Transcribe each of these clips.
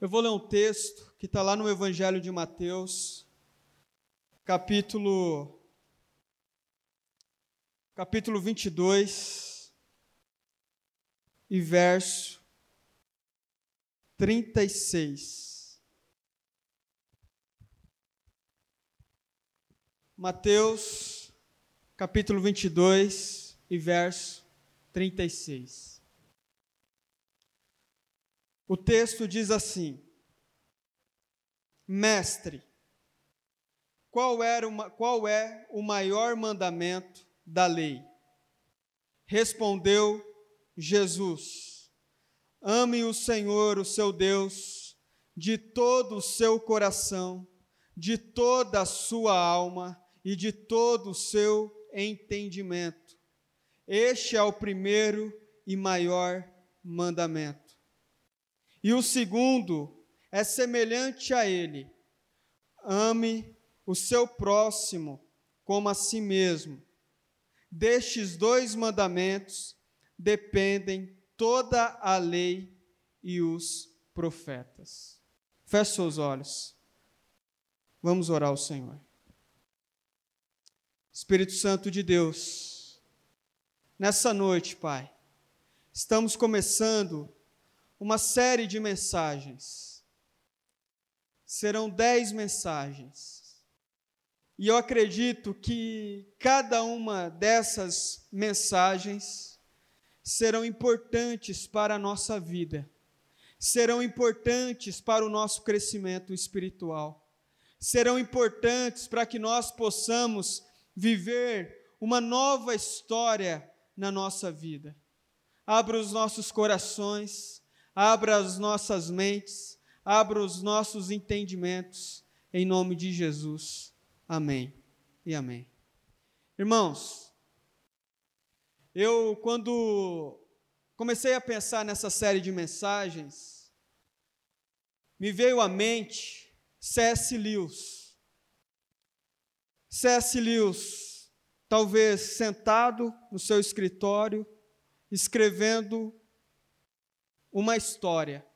Eu vou ler um texto que está lá no Evangelho de Mateus, capítulo, capítulo 22, e verso 36. Mateus, capítulo 22, e verso 36. O texto diz assim: Mestre, qual, era uma, qual é o maior mandamento da lei? Respondeu Jesus: Ame o Senhor, o seu Deus, de todo o seu coração, de toda a sua alma e de todo o seu entendimento. Este é o primeiro e maior mandamento. E o segundo é semelhante a ele: ame o seu próximo como a si mesmo. Destes dois mandamentos dependem toda a lei e os profetas. Feche seus olhos. Vamos orar ao Senhor. Espírito Santo de Deus, nessa noite, Pai, estamos começando uma série de mensagens. Serão dez mensagens. E eu acredito que cada uma dessas mensagens serão importantes para a nossa vida, serão importantes para o nosso crescimento espiritual, serão importantes para que nós possamos viver uma nova história na nossa vida. Abra os nossos corações abra as nossas mentes, abra os nossos entendimentos, em nome de Jesus. Amém e amém. Irmãos, eu, quando comecei a pensar nessa série de mensagens, me veio à mente C.S. Lewis. C.S. Lewis, talvez sentado no seu escritório, escrevendo uma história.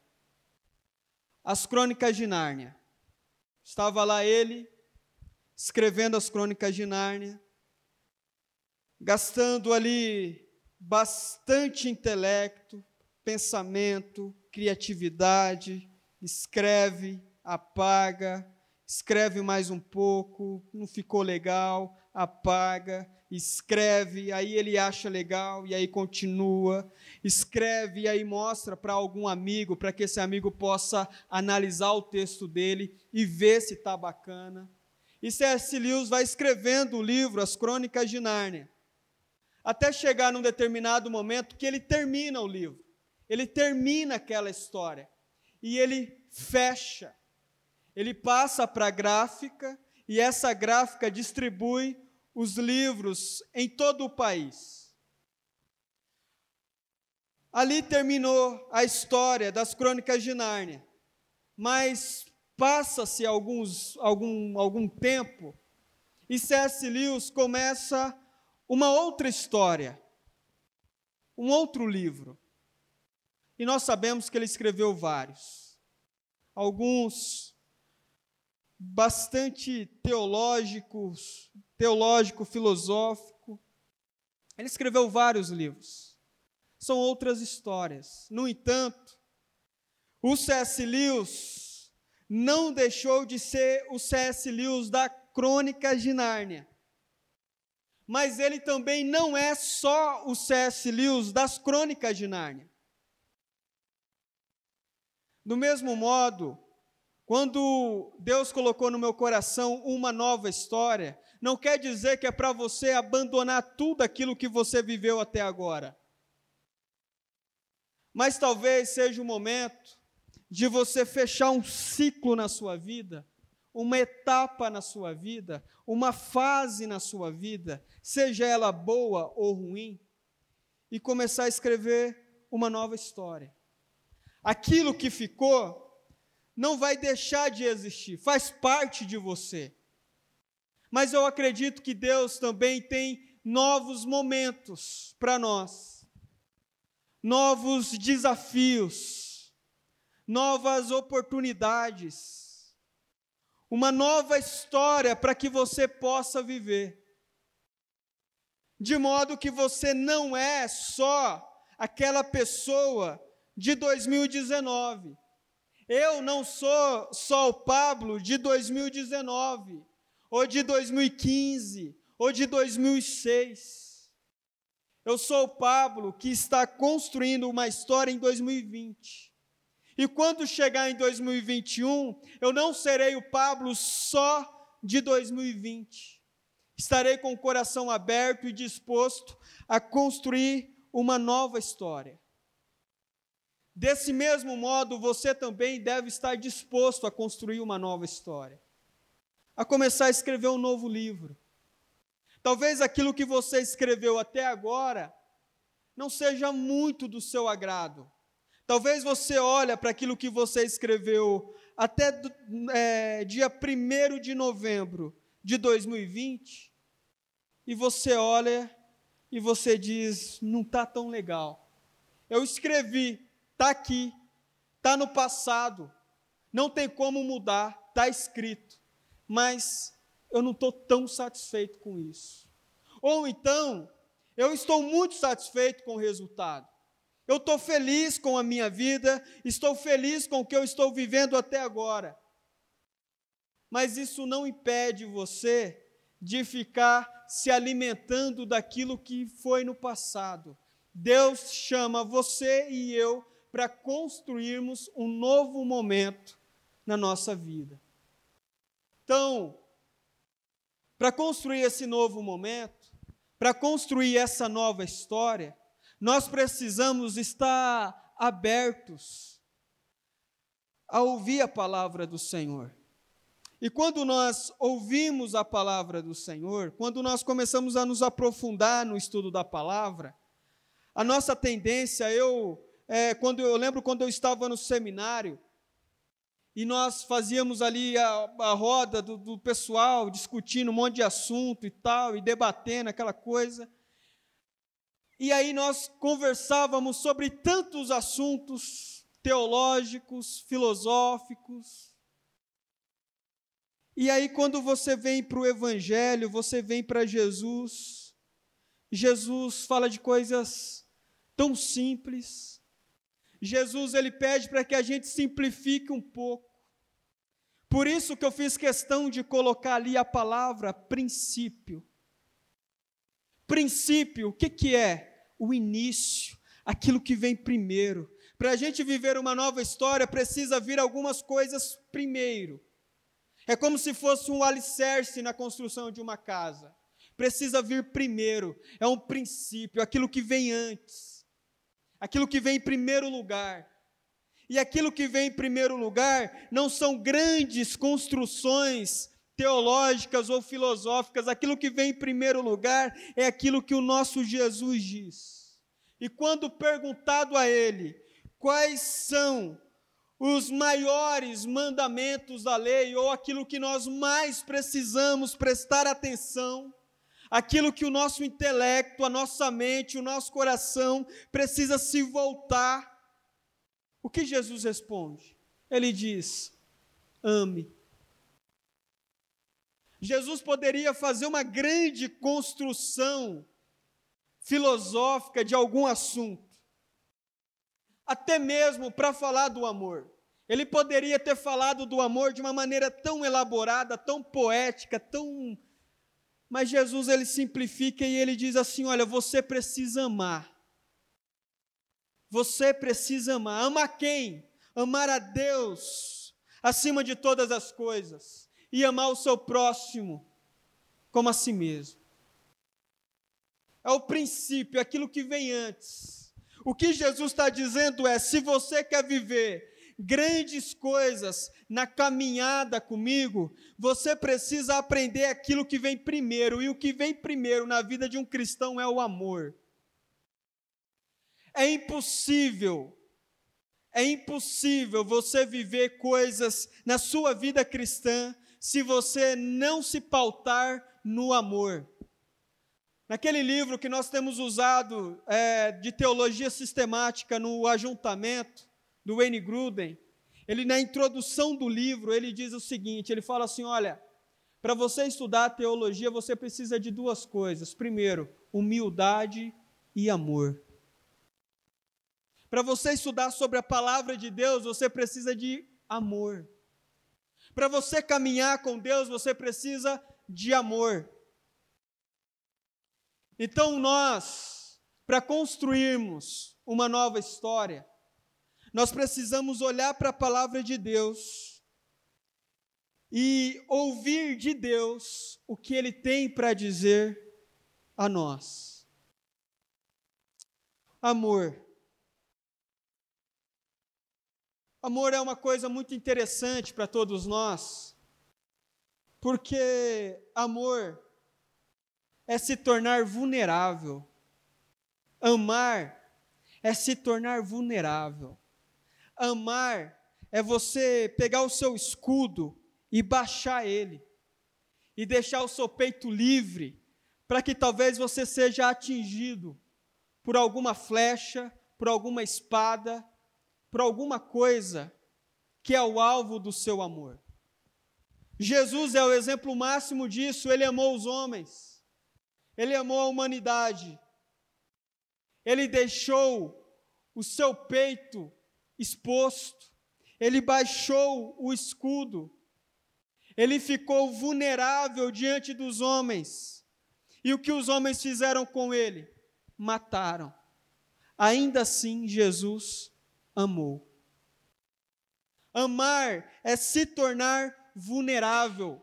As Crônicas de Nárnia. Estava lá ele, escrevendo as Crônicas de Nárnia, gastando ali bastante intelecto, pensamento, criatividade, escreve, apaga, escreve mais um pouco, não ficou legal, apaga, escreve, aí ele acha legal e aí continua, escreve e aí mostra para algum amigo, para que esse amigo possa analisar o texto dele e ver se está bacana. E C.S. Lewis vai escrevendo o livro, As Crônicas de Nárnia, até chegar num determinado momento que ele termina o livro, ele termina aquela história e ele fecha, ele passa para a gráfica e essa gráfica distribui os livros em todo o país. Ali terminou a história das crônicas de Nárnia, mas passa-se alguns algum, algum tempo e C.S. Lewis começa uma outra história, um outro livro. E nós sabemos que ele escreveu vários. Alguns bastante teológicos, teológico, filosófico. Ele escreveu vários livros. São outras histórias. No entanto, o C.S. Lewis não deixou de ser o C.S. Lewis da Crônica de Nárnia. Mas ele também não é só o C.S. Lewis das Crônicas de Nárnia. Do mesmo modo, quando Deus colocou no meu coração uma nova história, não quer dizer que é para você abandonar tudo aquilo que você viveu até agora. Mas talvez seja o momento de você fechar um ciclo na sua vida, uma etapa na sua vida, uma fase na sua vida, seja ela boa ou ruim, e começar a escrever uma nova história. Aquilo que ficou não vai deixar de existir, faz parte de você mas eu acredito que Deus também tem novos momentos para nós, novos desafios, novas oportunidades, uma nova história para que você possa viver. De modo que você não é só aquela pessoa de 2019. Eu não sou só o Pablo de 2019, ou de 2015, ou de 2006. Eu sou o Pablo que está construindo uma história em 2020. E quando chegar em 2021, eu não serei o Pablo só de 2020. Estarei com o coração aberto e disposto a construir uma nova história. Desse mesmo modo, você também deve estar disposto a construir uma nova história, a começar a escrever um novo livro. Talvez aquilo que você escreveu até agora não seja muito do seu agrado. Talvez você olhe para aquilo que você escreveu até é, dia 1 de novembro de 2020 e você olha e você diz: não está tão legal. Eu escrevi, Está aqui, está no passado, não tem como mudar, está escrito, mas eu não estou tão satisfeito com isso. Ou então, eu estou muito satisfeito com o resultado. Eu estou feliz com a minha vida, estou feliz com o que eu estou vivendo até agora. Mas isso não impede você de ficar se alimentando daquilo que foi no passado. Deus chama você e eu para construirmos um novo momento na nossa vida. Então, para construir esse novo momento, para construir essa nova história, nós precisamos estar abertos a ouvir a palavra do Senhor. E quando nós ouvimos a palavra do Senhor, quando nós começamos a nos aprofundar no estudo da palavra, a nossa tendência, eu é, quando eu lembro quando eu estava no seminário e nós fazíamos ali a, a roda do, do, pessoal discutindo um monte de assunto e tal, e debatendo aquela coisa. E aí nós conversávamos sobre tantos assuntos teológicos, filosóficos. E aí, quando você vem para o Evangelho, você vem para Jesus, Jesus fala de coisas tão simples, Jesus ele pede para que a gente simplifique um pouco. Por isso que eu fiz questão de colocar ali a palavra princípio. Princípio, o que, que é? O início, aquilo que vem primeiro. Para a gente viver uma nova história, precisa vir algumas coisas primeiro. É como se fosse um alicerce na construção de uma casa. Precisa vir primeiro, é um princípio, aquilo que vem antes aquilo que vem em primeiro lugar. E aquilo que vem em primeiro lugar não são grandes construções teológicas ou filosóficas, aquilo que vem em primeiro lugar é aquilo que o nosso Jesus diz. E quando perguntado a ele quais são os maiores mandamentos da lei, ou aquilo que nós mais precisamos prestar atenção, aquilo que o nosso intelecto, a nossa mente, o nosso coração precisa se voltar. O que Jesus responde? Ele diz: ame. Jesus poderia fazer uma grande construção filosófica de algum assunto, até mesmo para falar do amor. Ele poderia ter falado do amor de uma maneira tão elaborada, tão poética, tão mas Jesus ele simplifica e ele diz assim: olha, você precisa amar. Você precisa amar. Amar quem? Amar a Deus acima de todas as coisas e amar o seu próximo como a si mesmo. É o princípio, aquilo que vem antes. O que Jesus está dizendo é: se você quer viver grandes coisas na caminhada comigo, você precisa aprender aquilo que vem primeiro, e o que vem primeiro na vida de um cristão é o amor. É impossível, é impossível você viver coisas na sua vida cristã se você não se pautar no amor. Naquele livro que nós temos usado é, de teologia sistemática no ajuntamento, do Wayne Gruden, Ele na introdução do livro, ele diz o seguinte, ele fala assim, olha, para você estudar teologia, você precisa de duas coisas. Primeiro, humildade e amor. Para você estudar sobre a palavra de Deus, você precisa de amor. Para você caminhar com Deus, você precisa de amor. Então, nós, para construirmos uma nova história, nós precisamos olhar para a palavra de Deus e ouvir de Deus o que Ele tem para dizer a nós. Amor. Amor é uma coisa muito interessante para todos nós, porque amor é se tornar vulnerável. Amar é se tornar vulnerável. Amar é você pegar o seu escudo e baixar ele, e deixar o seu peito livre, para que talvez você seja atingido por alguma flecha, por alguma espada, por alguma coisa que é o alvo do seu amor. Jesus é o exemplo máximo disso, ele amou os homens, ele amou a humanidade, ele deixou o seu peito exposto, ele baixou o escudo, ele ficou vulnerável diante dos homens. E o que os homens fizeram com ele? Mataram. Ainda assim, Jesus amou. Amar é se tornar vulnerável.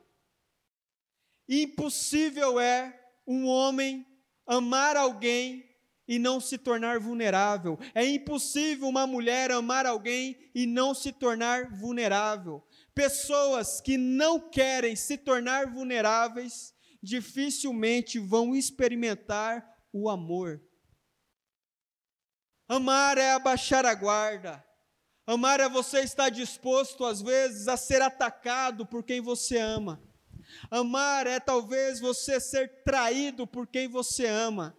Impossível é um homem amar alguém e não se tornar vulnerável. É impossível uma mulher amar alguém e não se tornar vulnerável. Pessoas que não querem se tornar vulneráveis dificilmente vão experimentar o amor. Amar é abaixar a guarda. Amar é você estar disposto, às vezes, a ser atacado por quem você ama. Amar é talvez você ser traído por quem você ama.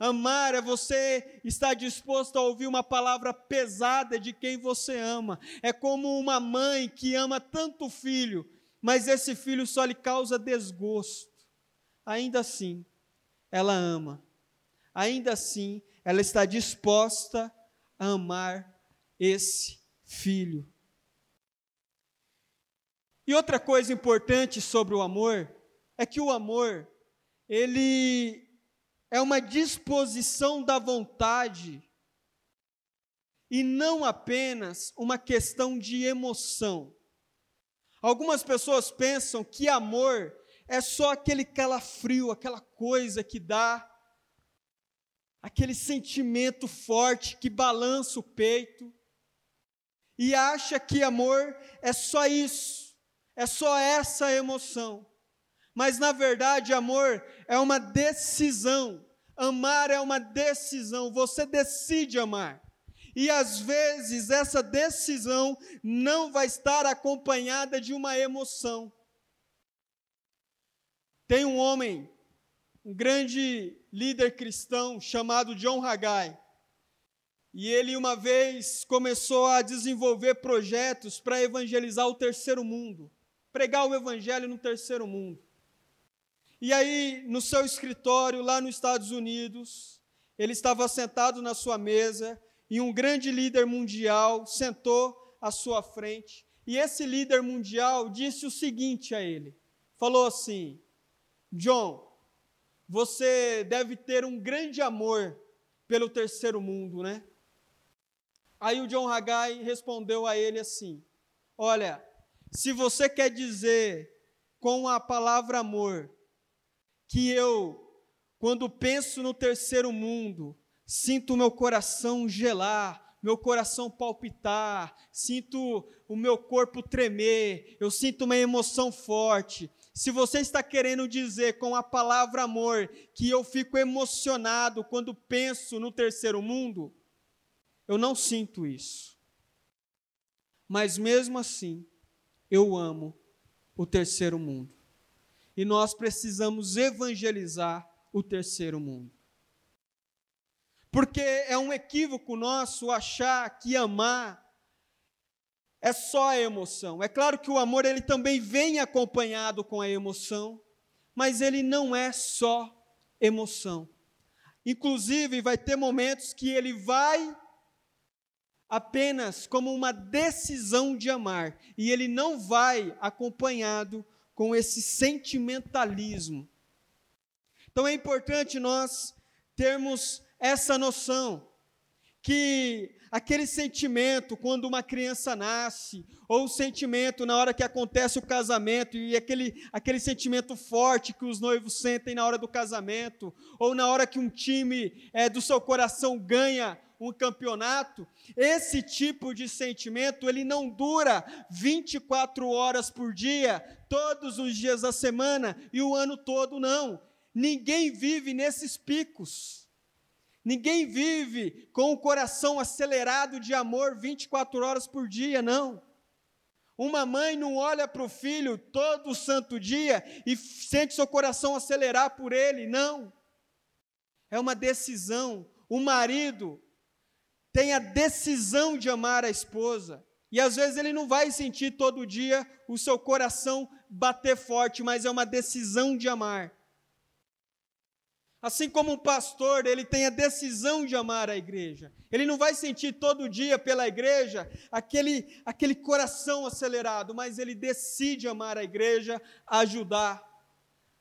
Amar é você estar disposto a ouvir uma palavra pesada de quem você ama. É como uma mãe que ama tanto o filho, mas esse filho só lhe causa desgosto. Ainda assim, ela ama. Ainda assim, ela está disposta a amar esse filho. E outra coisa importante sobre o amor é que o amor, ele é uma disposição da vontade e não apenas uma questão de emoção. Algumas pessoas pensam que amor é só aquele calafrio, aquela coisa que dá aquele sentimento forte que balança o peito, e acha que amor é só isso, é só essa emoção. Mas na verdade, amor é uma decisão. Amar é uma decisão, você decide amar. E às vezes essa decisão não vai estar acompanhada de uma emoção. Tem um homem um grande líder cristão chamado John Haggai. E ele uma vez começou a desenvolver projetos para evangelizar o terceiro mundo, pregar o evangelho no terceiro mundo. E aí, no seu escritório lá nos Estados Unidos, ele estava sentado na sua mesa e um grande líder mundial sentou à sua frente. E esse líder mundial disse o seguinte a ele: falou assim, John, você deve ter um grande amor pelo terceiro mundo, né? Aí o John Haggai respondeu a ele assim: Olha, se você quer dizer com a palavra amor que eu, quando penso no terceiro mundo, sinto o meu coração gelar, meu coração palpitar, sinto o meu corpo tremer, eu sinto uma emoção forte, se você está querendo dizer com a palavra amor que eu fico emocionado quando penso no terceiro mundo, eu não sinto isso. Mas mesmo assim, eu amo o terceiro mundo. E nós precisamos evangelizar o terceiro mundo. Porque é um equívoco nosso achar que amar é só a emoção. É claro que o amor ele também vem acompanhado com a emoção, mas ele não é só emoção. Inclusive, vai ter momentos que ele vai apenas como uma decisão de amar, e ele não vai acompanhado com esse sentimentalismo. Então é importante nós termos essa noção que aquele sentimento quando uma criança nasce, ou o sentimento na hora que acontece o casamento, e aquele, aquele sentimento forte que os noivos sentem na hora do casamento, ou na hora que um time é, do seu coração ganha um campeonato, esse tipo de sentimento, ele não dura 24 horas por dia, todos os dias da semana e o ano todo, não. Ninguém vive nesses picos. Ninguém vive com o coração acelerado de amor 24 horas por dia, não. Uma mãe não olha para o filho todo santo dia e sente seu coração acelerar por ele, não. É uma decisão. O marido tem a decisão de amar a esposa. E às vezes ele não vai sentir todo dia o seu coração bater forte, mas é uma decisão de amar. Assim como um pastor, ele tem a decisão de amar a igreja. Ele não vai sentir todo dia pela igreja aquele, aquele coração acelerado, mas ele decide amar a igreja, ajudar,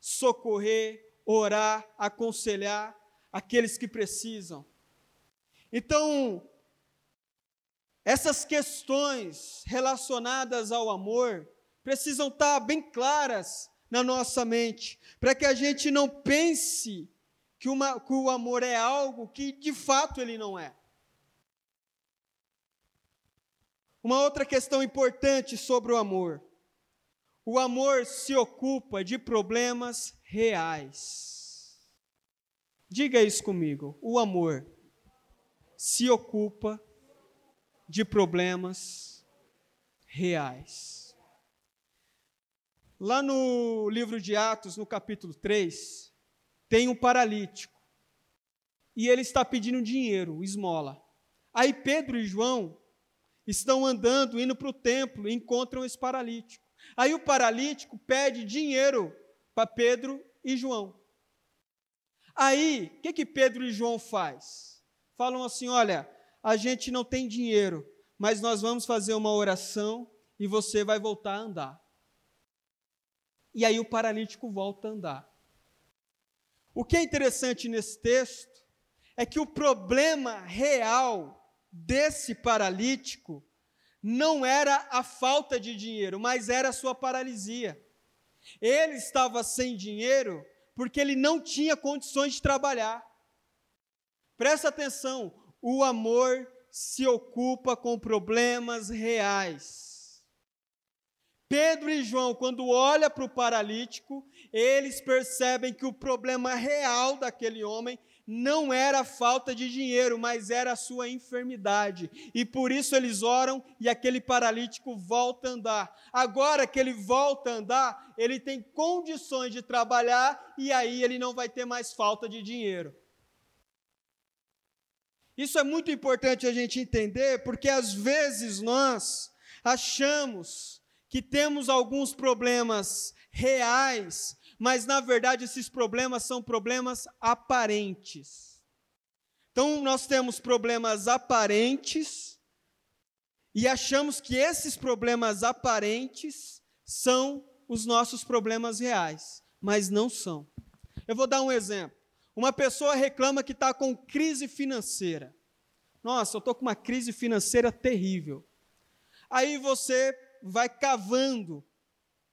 socorrer, orar, aconselhar aqueles que precisam. Então, essas questões relacionadas ao amor precisam estar bem claras na nossa mente, para que a gente não pense que, uma, que o amor é algo que de fato ele não é. Uma outra questão importante sobre o amor. O amor se ocupa de problemas reais. Diga isso comigo. O amor se ocupa de problemas reais. Lá no livro de Atos, no capítulo 3, tem um paralítico. E ele está pedindo dinheiro, esmola. Aí Pedro e João estão andando, indo para o templo, e encontram esse paralítico. Aí o paralítico pede dinheiro para Pedro e João. Aí, o que, que Pedro e João faz? Falam assim: olha, a gente não tem dinheiro, mas nós vamos fazer uma oração e você vai voltar a andar. E aí o paralítico volta a andar. O que é interessante nesse texto é que o problema real desse paralítico não era a falta de dinheiro, mas era a sua paralisia. Ele estava sem dinheiro porque ele não tinha condições de trabalhar. Presta atenção, o amor se ocupa com problemas reais. Pedro e João, quando olham para o paralítico, eles percebem que o problema real daquele homem não era a falta de dinheiro, mas era a sua enfermidade. E por isso eles oram e aquele paralítico volta a andar. Agora que ele volta a andar, ele tem condições de trabalhar e aí ele não vai ter mais falta de dinheiro. Isso é muito importante a gente entender, porque às vezes nós achamos que temos alguns problemas reais, mas na verdade esses problemas são problemas aparentes. Então nós temos problemas aparentes e achamos que esses problemas aparentes são os nossos problemas reais, mas não são. Eu vou dar um exemplo. Uma pessoa reclama que está com crise financeira. Nossa, eu estou com uma crise financeira terrível. Aí você vai cavando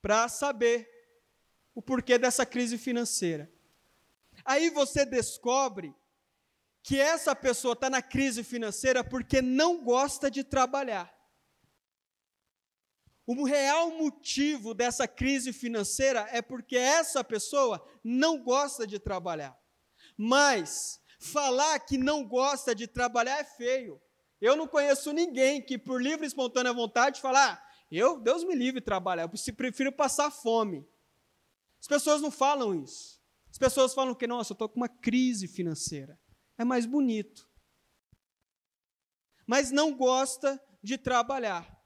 para saber o porquê dessa crise financeira. Aí você descobre que essa pessoa está na crise financeira porque não gosta de trabalhar. O real motivo dessa crise financeira é porque essa pessoa não gosta de trabalhar. Mas falar que não gosta de trabalhar é feio. Eu não conheço ninguém que, por livre e espontânea vontade, falar: eu, Deus me livre trabalhar, eu prefiro passar fome. As pessoas não falam isso. As pessoas falam que, nossa, eu estou com uma crise financeira. É mais bonito. Mas não gosta de trabalhar.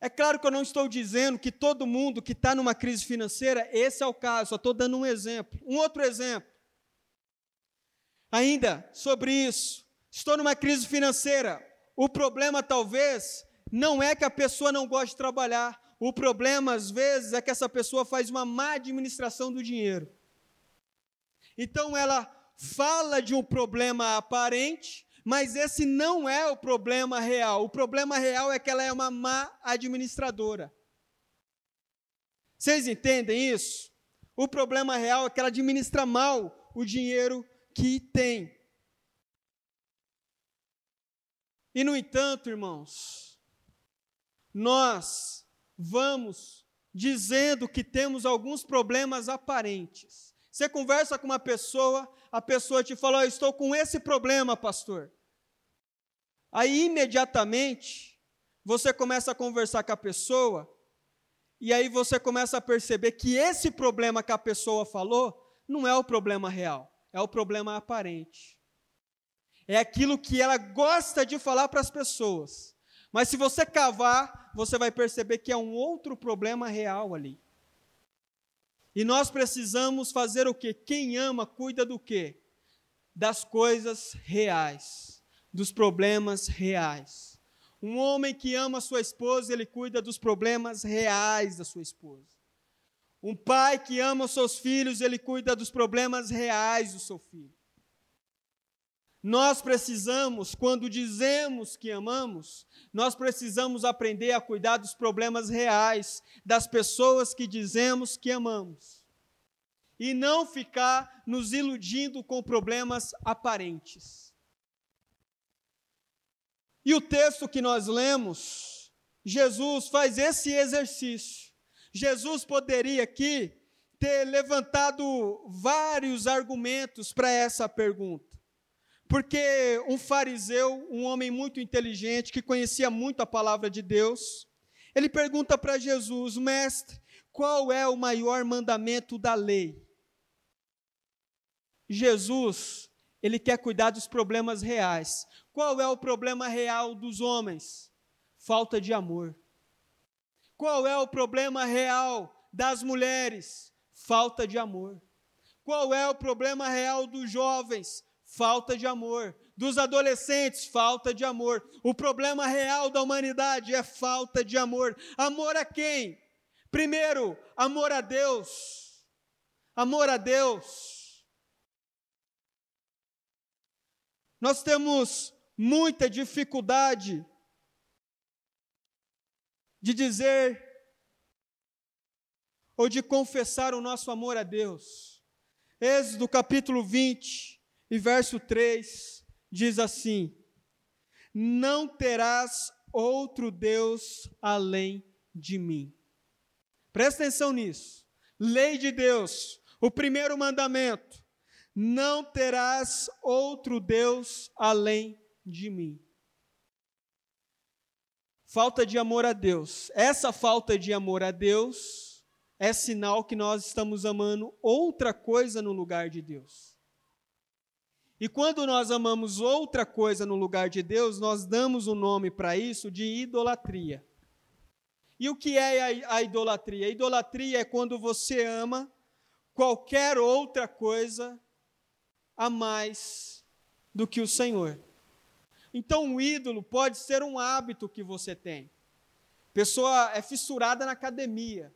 É claro que eu não estou dizendo que todo mundo que está numa crise financeira, esse é o caso, só estou dando um exemplo. Um outro exemplo. Ainda sobre isso, estou numa crise financeira. O problema talvez não é que a pessoa não gosta de trabalhar. O problema, às vezes, é que essa pessoa faz uma má administração do dinheiro. Então, ela fala de um problema aparente, mas esse não é o problema real. O problema real é que ela é uma má administradora. Vocês entendem isso? O problema real é que ela administra mal o dinheiro que tem. E, no entanto, irmãos, nós vamos dizendo que temos alguns problemas aparentes. Você conversa com uma pessoa, a pessoa te fala: oh, Estou com esse problema, pastor. Aí, imediatamente, você começa a conversar com a pessoa, e aí você começa a perceber que esse problema que a pessoa falou não é o problema real, é o problema aparente. É aquilo que ela gosta de falar para as pessoas. Mas se você cavar, você vai perceber que é um outro problema real ali. E nós precisamos fazer o quê? Quem ama cuida do quê? Das coisas reais, dos problemas reais. Um homem que ama sua esposa, ele cuida dos problemas reais da sua esposa. Um pai que ama os seus filhos, ele cuida dos problemas reais do seu filho. Nós precisamos, quando dizemos que amamos, nós precisamos aprender a cuidar dos problemas reais das pessoas que dizemos que amamos. E não ficar nos iludindo com problemas aparentes. E o texto que nós lemos, Jesus faz esse exercício. Jesus poderia aqui ter levantado vários argumentos para essa pergunta. Porque um fariseu, um homem muito inteligente, que conhecia muito a palavra de Deus, ele pergunta para Jesus, mestre, qual é o maior mandamento da lei? Jesus, ele quer cuidar dos problemas reais. Qual é o problema real dos homens? Falta de amor. Qual é o problema real das mulheres? Falta de amor. Qual é o problema real dos jovens? falta de amor. Dos adolescentes, falta de amor. O problema real da humanidade é falta de amor. Amor a quem? Primeiro, amor a Deus. Amor a Deus. Nós temos muita dificuldade de dizer ou de confessar o nosso amor a Deus. Êxodo capítulo 20, e verso 3 diz assim: Não terás outro Deus além de mim. Presta atenção nisso. Lei de Deus, o primeiro mandamento: Não terás outro Deus além de mim. Falta de amor a Deus. Essa falta de amor a Deus é sinal que nós estamos amando outra coisa no lugar de Deus. E quando nós amamos outra coisa no lugar de Deus, nós damos o um nome para isso de idolatria. E o que é a, idolatria? A idolatria é quando você ama qualquer outra coisa a mais do que o Senhor. Então, o ídolo pode ser um hábito que você tem. Pessoa é fissurada na academia.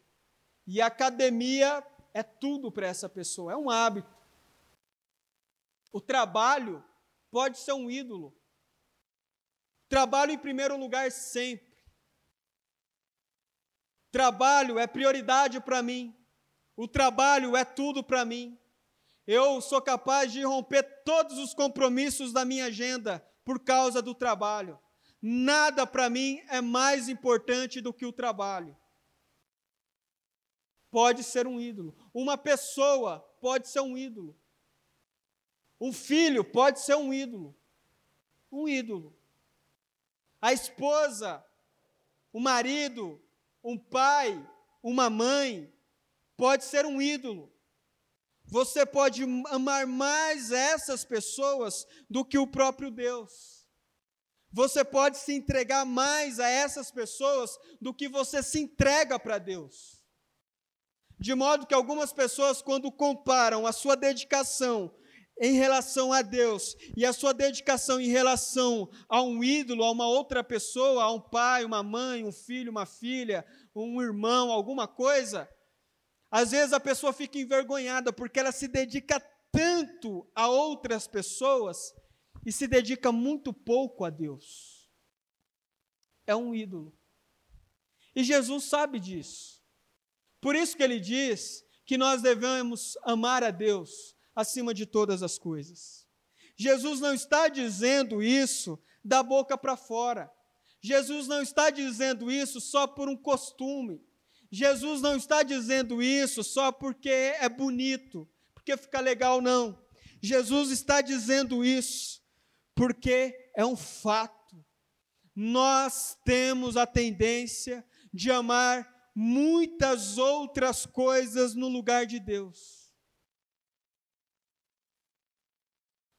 E a academia é tudo para essa pessoa, é um hábito. O trabalho pode ser um ídolo. Trabalho em primeiro lugar sempre. Trabalho é prioridade para mim. O trabalho é tudo para mim. Eu sou capaz de romper todos os compromissos da minha agenda por causa do trabalho. Nada para mim é mais importante do que o trabalho. Pode ser um ídolo. Uma pessoa pode ser um ídolo. Um filho pode ser um ídolo. Um ídolo. A esposa, o marido, um pai, uma mãe, pode ser um ídolo. Você pode amar mais essas pessoas do que o próprio Deus. Você pode se entregar mais a essas pessoas do que você se entrega para Deus. De modo que algumas pessoas, quando comparam a sua dedicação em relação a Deus e a sua dedicação em relação a um ídolo, a uma outra pessoa, a um pai, uma mãe, um filho, uma filha, um irmão, alguma coisa, às vezes a pessoa fica envergonhada porque ela se dedica tanto a outras pessoas e se dedica muito pouco a Deus. É um ídolo. E Jesus sabe disso. Por isso que ele diz que nós devemos amar a Deus acima de todas as coisas. Jesus não está dizendo isso da boca para fora. Jesus não está dizendo isso só por um costume. Jesus não está dizendo isso só porque é bonito, porque fica legal, não. Jesus está dizendo isso porque é um fato. Nós temos a tendência de amar muitas outras coisas no lugar de Deus.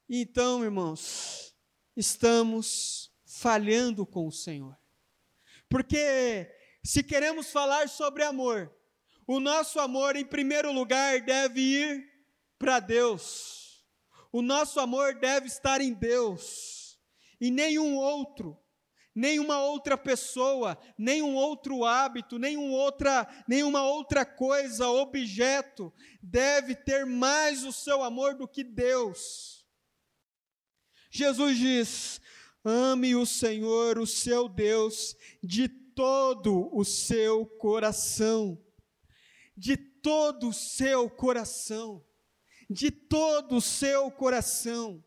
Então, irmãos, estamos falhando com o Senhor. Porque se queremos falar sobre amor, o nosso amor, em primeiro lugar, deve ir para Deus. O nosso amor deve estar em Deus, e nenhum outro, nenhuma outra pessoa, nenhum outro hábito, nenhum outra, nenhuma outra coisa, objeto, deve ter mais o seu amor do que Deus. Jesus diz: ame o Senhor, o seu Deus, de todo o seu coração, de todo o seu coração de todo o seu coração,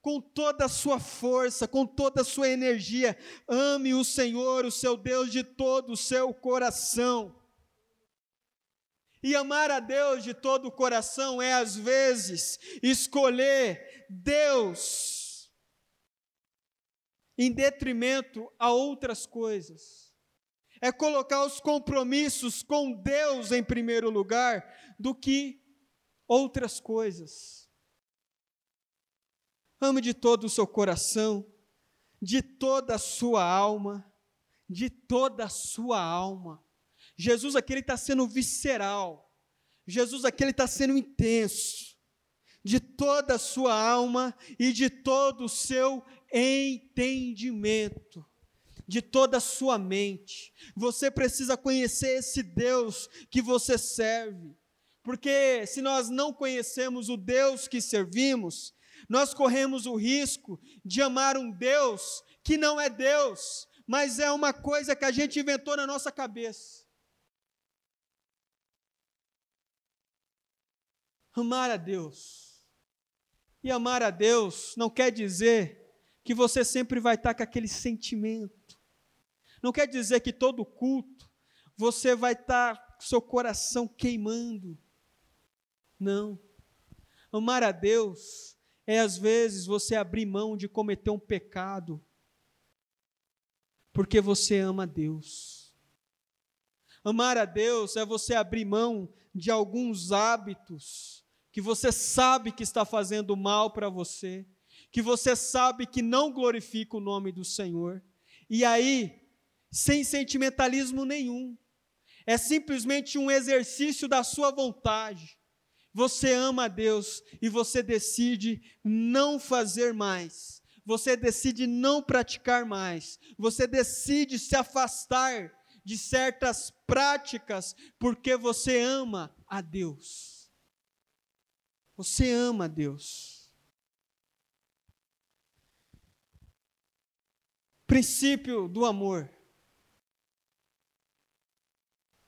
com toda a sua força, com toda a sua energia. Ame o Senhor, o seu Deus, de todo o seu coração. E amar a Deus de todo o coração é, às vezes, escolher Deus em detrimento a outras coisas. É colocar os compromissos com Deus em primeiro lugar do que outras coisas. Ame de todo o seu coração, de toda a sua alma, de toda a sua alma. Jesus aqui está sendo visceral. Jesus aqui está sendo intenso. De toda a sua alma e de todo o seu entendimento de toda a sua mente. Você precisa conhecer esse Deus que você serve. Porque se nós não conhecemos o Deus que servimos, nós corremos o risco de amar um Deus que não é Deus, mas é uma coisa que a gente inventou na nossa cabeça. Amar a Deus. E amar a Deus não quer dizer que você sempre vai estar com aquele sentimento. Não quer dizer que todo culto você vai estar com seu coração queimando. Não. Amar a Deus é, às vezes, você abrir mão de cometer um pecado, porque você ama Deus. Amar a Deus é você abrir mão de alguns hábitos que você sabe que está fazendo mal para você, que você sabe que não glorifica o nome do Senhor. E aí, sem sentimentalismo nenhum, é simplesmente um exercício da sua vontade você ama a Deus e você decide não fazer mais. Você decide não praticar mais. Você decide se afastar de certas práticas porque você ama a Deus. Você ama a Deus. Princípio do amor.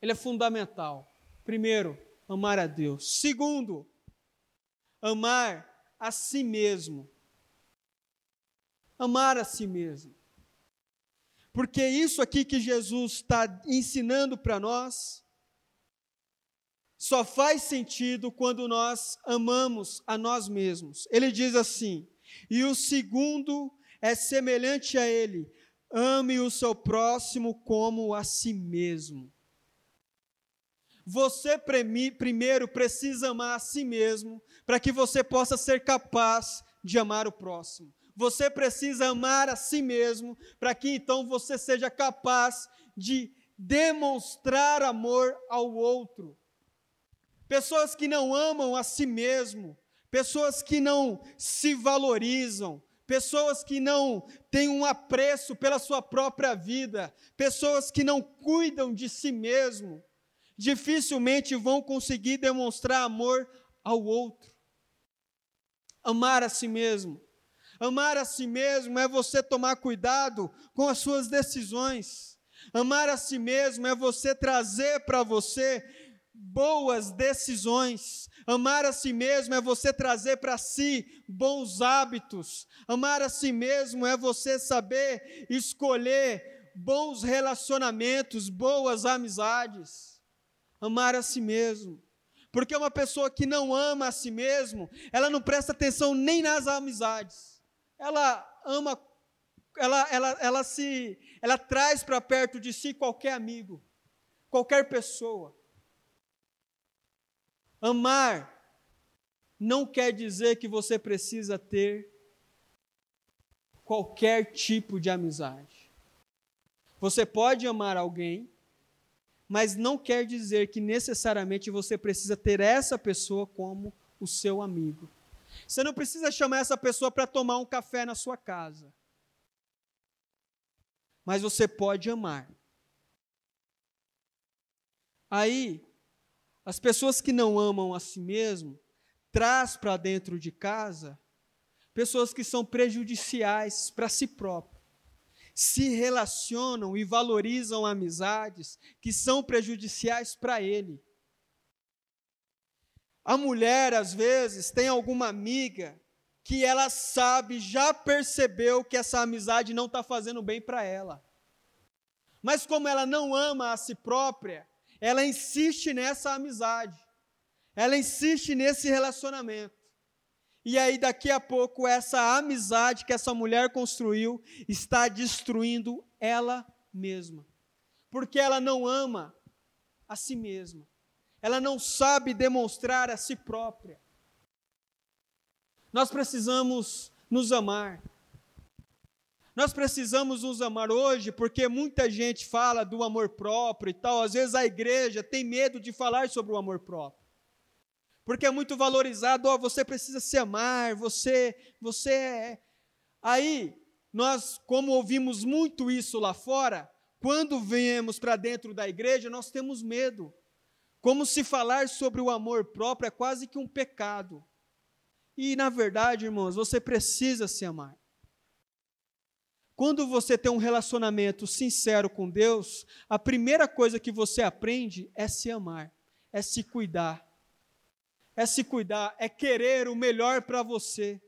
Ele é fundamental. Primeiro, amar a Deus. Segundo, amar a si mesmo. Amar a si mesmo. Porque isso aqui que Jesus está ensinando para nós só faz sentido quando nós amamos a nós mesmos. Ele diz assim: e o segundo é semelhante a ele, ame o seu próximo como a si mesmo. Você primeiro precisa amar a si mesmo para que você possa ser capaz de amar o próximo. Você precisa amar a si mesmo, para que então você seja capaz de demonstrar amor ao outro. Pessoas que não amam a si mesmo, pessoas que não se valorizam, pessoas que não têm um apreço pela sua própria vida, pessoas que não cuidam de si mesmo, dificilmente vão conseguir demonstrar amor ao outro. Amar a si mesmo. Amar a si mesmo é você tomar cuidado com as suas decisões. Amar a si mesmo é você trazer para você boas decisões. Amar a si mesmo é você trazer para si bons hábitos. Amar a si mesmo é você saber escolher bons relacionamentos, boas amizades. Amar a si mesmo. Porque uma pessoa que não ama a si mesmo, ela não presta atenção nem nas amizades. Ela ama, ela, ela, ela se, ela traz para perto de si qualquer amigo, qualquer pessoa. Amar não quer dizer que você precisa ter qualquer tipo de amizade. Você pode amar alguém, mas não quer dizer que necessariamente você precisa ter essa pessoa como o seu amigo. Você não precisa chamar essa pessoa para tomar um café na sua casa. Mas você pode amar. Aí, as pessoas que não amam a si mesmo, traz para dentro de casa pessoas que são prejudiciais para si próprio. Se relacionam e valorizam amizades que são prejudiciais para ele. A mulher, às vezes, tem alguma amiga que ela sabe, já percebeu que essa amizade não está fazendo bem para ela. Mas como ela não ama a si própria, ela insiste nessa amizade, ela insiste nesse relacionamento. E aí, daqui a pouco, essa amizade que essa mulher construiu está destruindo ela mesma, porque ela não ama a si mesma, ela não sabe demonstrar a si própria. Nós precisamos nos amar. Nós precisamos nos amar hoje, porque muita gente fala do amor próprio e tal. Às vezes a igreja tem medo de falar sobre o amor próprio. Porque é muito valorizado, ó, você precisa se amar, você, você é. Aí, nós, como ouvimos muito isso lá fora, quando viemos para dentro da igreja, nós temos medo. Como se falar sobre o amor próprio é quase que um pecado. E, na verdade, irmãos, você precisa se amar. Quando você tem um relacionamento sincero com Deus, a primeira coisa que você aprende é se amar, é se cuidar. É se cuidar, é querer o melhor para você,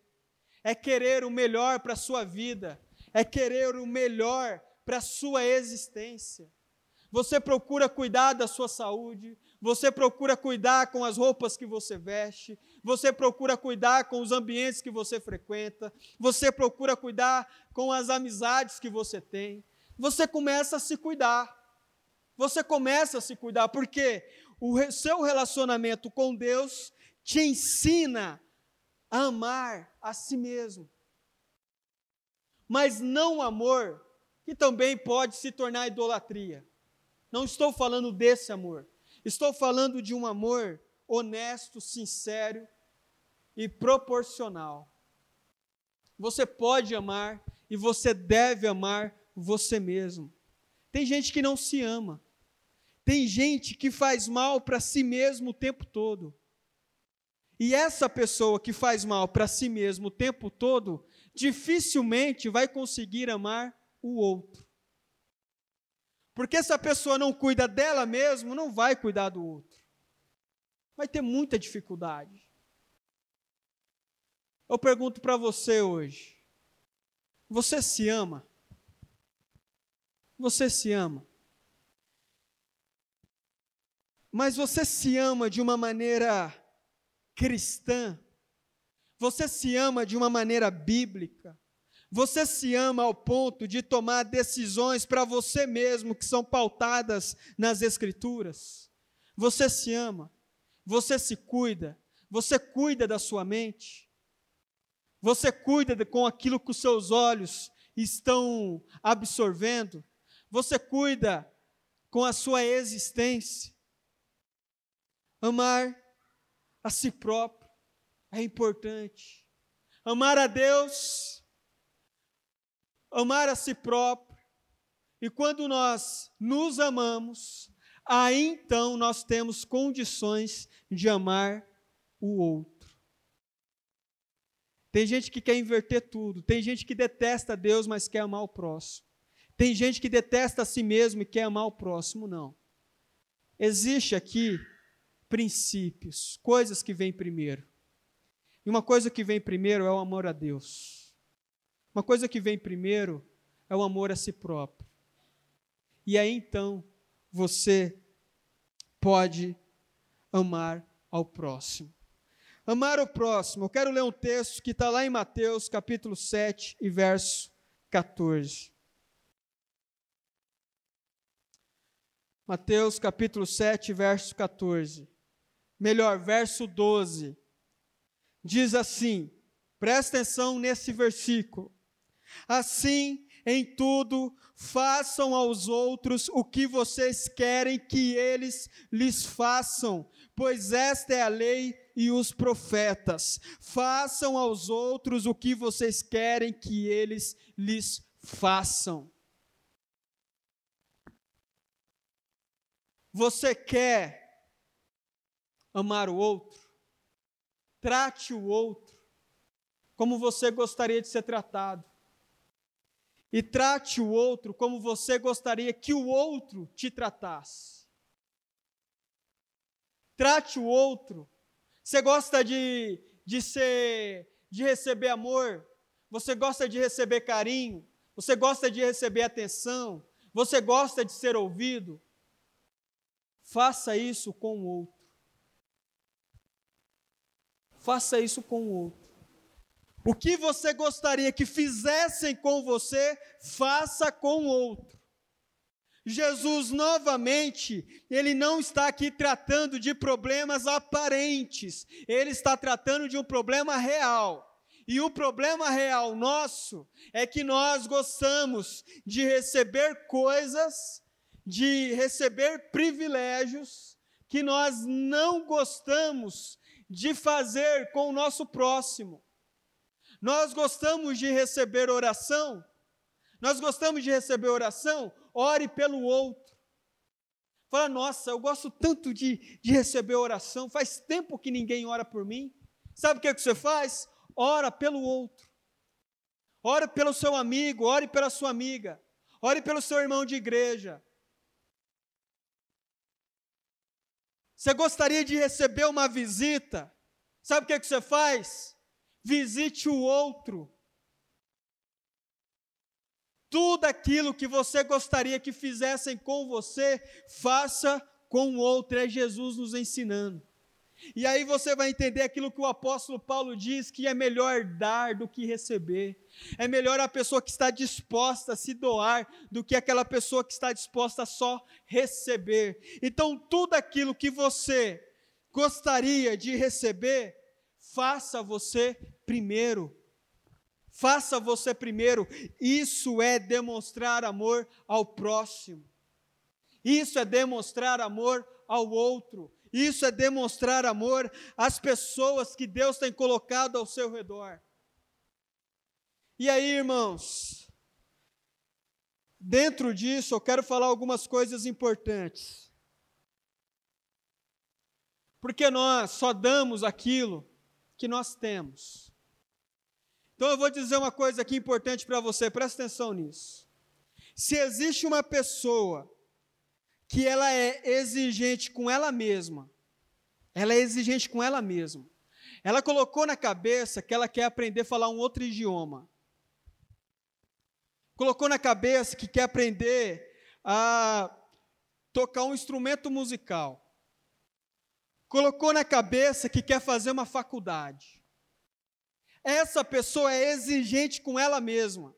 é querer o melhor para a sua vida, é querer o melhor para a sua existência. Você procura cuidar da sua saúde, você procura cuidar com as roupas que você veste, você procura cuidar com os ambientes que você frequenta, você procura cuidar com as amizades que você tem. Você começa a se cuidar. Você começa a se cuidar, porque o seu relacionamento com Deus te ensina a amar a si mesmo. Mas não amor que também pode se tornar idolatria. Não estou falando desse amor. Estou falando de um amor honesto, sincero e proporcional. Você pode amar e você deve amar você mesmo. Tem gente que não se ama. Tem gente que faz mal para si mesmo o tempo todo. E essa pessoa que faz mal para si mesmo o tempo todo, dificilmente vai conseguir amar o outro. Porque se a pessoa não cuida dela mesma, não vai cuidar do outro. Vai ter muita dificuldade. Eu pergunto para você hoje: você se ama? Você se ama? Mas você se ama de uma maneira cristã? Você se ama de uma maneira bíblica? Você se ama ao ponto de tomar decisões para você mesmo que são pautadas nas Escrituras? Você se ama? Você se cuida? Você cuida da sua mente? Você cuida com aquilo que os seus olhos estão absorvendo? Você cuida com a sua existência? Amar a si próprio é importante. Amar a Deus, amar a si próprio. E quando nós nos amamos, aí então nós temos condições de amar o outro. Tem gente que quer inverter tudo, tem gente que detesta Deus, mas quer amar o próximo. Tem gente que detesta a si mesmo e quer amar o próximo, não. Existe aqui princípios, coisas que vêm primeiro. E uma coisa que vem primeiro é o amor a Deus. Uma coisa que vem primeiro é o amor a si próprio. E aí então você pode amar ao próximo. Amar o próximo. Eu quero ler um texto que está lá em Mateus, capítulo 7 e verso 14. Mateus, capítulo 7, verso 14. Melhor, verso 12. Diz assim: presta atenção nesse versículo. Assim, em tudo, façam aos outros o que vocês querem que eles lhes façam, pois esta é a lei e os profetas. Façam aos outros o que vocês querem que eles lhes façam. Você quer amar o outro? Trate o outro como você gostaria de ser tratado e trate o outro como você gostaria que o outro te tratasse. Trate o outro. Você gosta de, de ser, de receber amor? Você gosta de receber carinho? Você gosta de receber atenção? Você gosta de ser ouvido? Faça isso com o outro. Faça isso com o outro. O que você gostaria que fizessem com você, faça com outro. Jesus, novamente, ele não está aqui tratando de problemas aparentes, ele está tratando de um problema real. E o problema real nosso é que nós gostamos de receber coisas, de receber privilégios, que nós não gostamos de fazer com o nosso próximo. Nós gostamos de receber oração? Nós gostamos de receber oração? Ore pelo outro. Fala, nossa, eu gosto tanto de, de receber oração, faz tempo que ninguém ora por mim. Sabe o que, é que você faz? Ora pelo outro. Ore pelo seu amigo, ore pela sua amiga, ore pelo seu irmão de igreja. Você gostaria de receber uma visita? Sabe o que, é que você faz? visite o outro. Tudo aquilo que você gostaria que fizessem com você, faça com o outro. É Jesus nos ensinando. E aí você vai entender aquilo que o apóstolo Paulo diz: que é melhor dar do que receber. É melhor a pessoa que está disposta a se doar do que aquela pessoa que está disposta a só receber. Então, tudo aquilo que você gostaria de receber, faça você primeiro. Faça você primeiro. Isso é demonstrar amor ao próximo. Isso é demonstrar amor ao outro. Isso é demonstrar amor às pessoas que Deus tem colocado ao seu redor. E aí, irmãos, dentro disso eu quero falar algumas coisas importantes. Porque nós só damos aquilo que nós temos. Então eu vou dizer uma coisa aqui importante para você, presta atenção nisso. Se existe uma pessoa que ela é exigente com ela mesma, ela é exigente com ela mesma. Ela colocou na cabeça que ela quer aprender a falar um outro idioma. Colocou na cabeça que quer aprender a tocar um instrumento musical. Colocou na cabeça que quer fazer uma faculdade essa pessoa é exigente com ela mesma.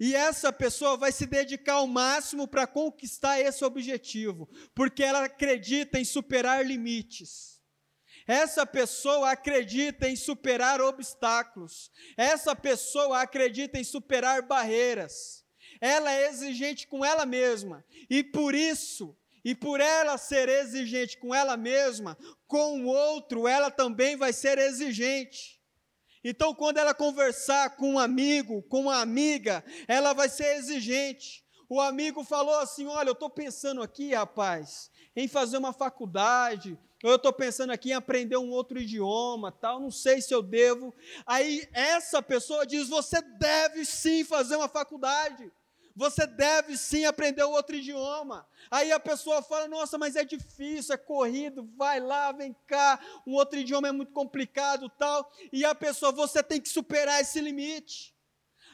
E essa pessoa vai se dedicar ao máximo para conquistar esse objetivo, porque ela acredita em superar limites. Essa pessoa acredita em superar obstáculos. Essa pessoa acredita em superar barreiras. Ela é exigente com ela mesma. E por isso, e por ela ser exigente com ela mesma, com o outro, ela também vai ser exigente. Então, quando ela conversar com um amigo, com uma amiga, ela vai ser exigente. O amigo falou assim: Olha, eu estou pensando aqui, rapaz, em fazer uma faculdade, ou eu estou pensando aqui em aprender um outro idioma, tal, não sei se eu devo. Aí essa pessoa diz: Você deve sim fazer uma faculdade. Você deve sim aprender outro idioma. Aí a pessoa fala: Nossa, mas é difícil, é corrido, vai lá, vem cá, um outro idioma é muito complicado, tal. E a pessoa, você tem que superar esse limite.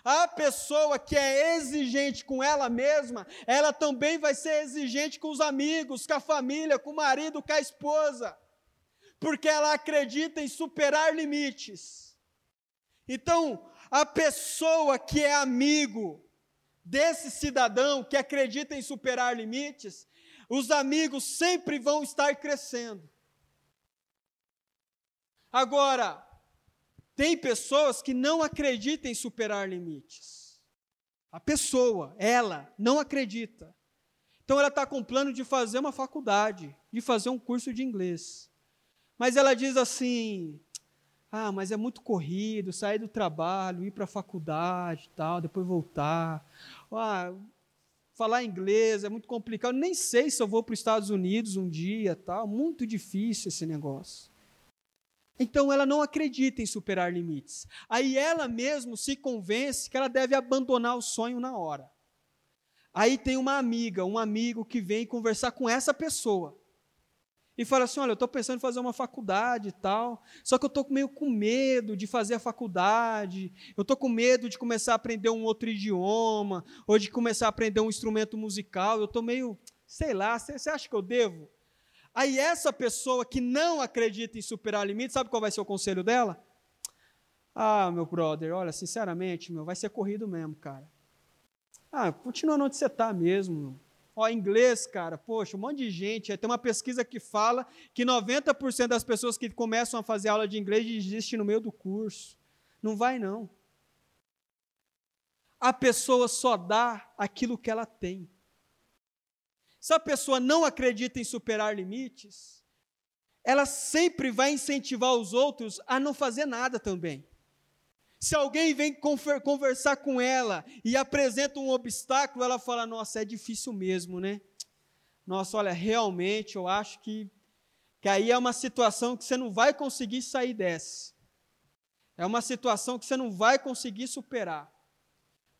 A pessoa que é exigente com ela mesma, ela também vai ser exigente com os amigos, com a família, com o marido, com a esposa, porque ela acredita em superar limites. Então, a pessoa que é amigo, desse cidadão que acredita em superar limites, os amigos sempre vão estar crescendo. Agora, tem pessoas que não acreditam em superar limites. A pessoa, ela, não acredita. Então ela está com plano de fazer uma faculdade, de fazer um curso de inglês. Mas ela diz assim: ah, mas é muito corrido, sair do trabalho, ir para a faculdade, tal, depois voltar. Ah, falar inglês é muito complicado. Nem sei se eu vou para os Estados Unidos um dia, tal. Muito difícil esse negócio. Então ela não acredita em superar limites. Aí ela mesmo se convence que ela deve abandonar o sonho na hora. Aí tem uma amiga, um amigo que vem conversar com essa pessoa e fala assim: olha, eu estou pensando em fazer uma faculdade e tal, só que eu estou meio com medo de fazer a faculdade, eu estou com medo de começar a aprender um outro idioma, ou de começar a aprender um instrumento musical, eu estou meio, sei lá, você acha que eu devo? Aí essa pessoa que não acredita em superar limites, sabe qual vai ser o conselho dela? Ah, meu brother, olha, sinceramente, meu, vai ser corrido mesmo, cara. Ah, continua onde você está mesmo. Ó, inglês, cara, poxa, um monte de gente. Tem uma pesquisa que fala que 90% das pessoas que começam a fazer aula de inglês desistem no meio do curso. Não vai, não. A pessoa só dá aquilo que ela tem. Se a pessoa não acredita em superar limites, ela sempre vai incentivar os outros a não fazer nada também. Se alguém vem conversar com ela e apresenta um obstáculo, ela fala: Nossa, é difícil mesmo, né? Nossa, olha, realmente eu acho que, que aí é uma situação que você não vai conseguir sair dessa. É uma situação que você não vai conseguir superar.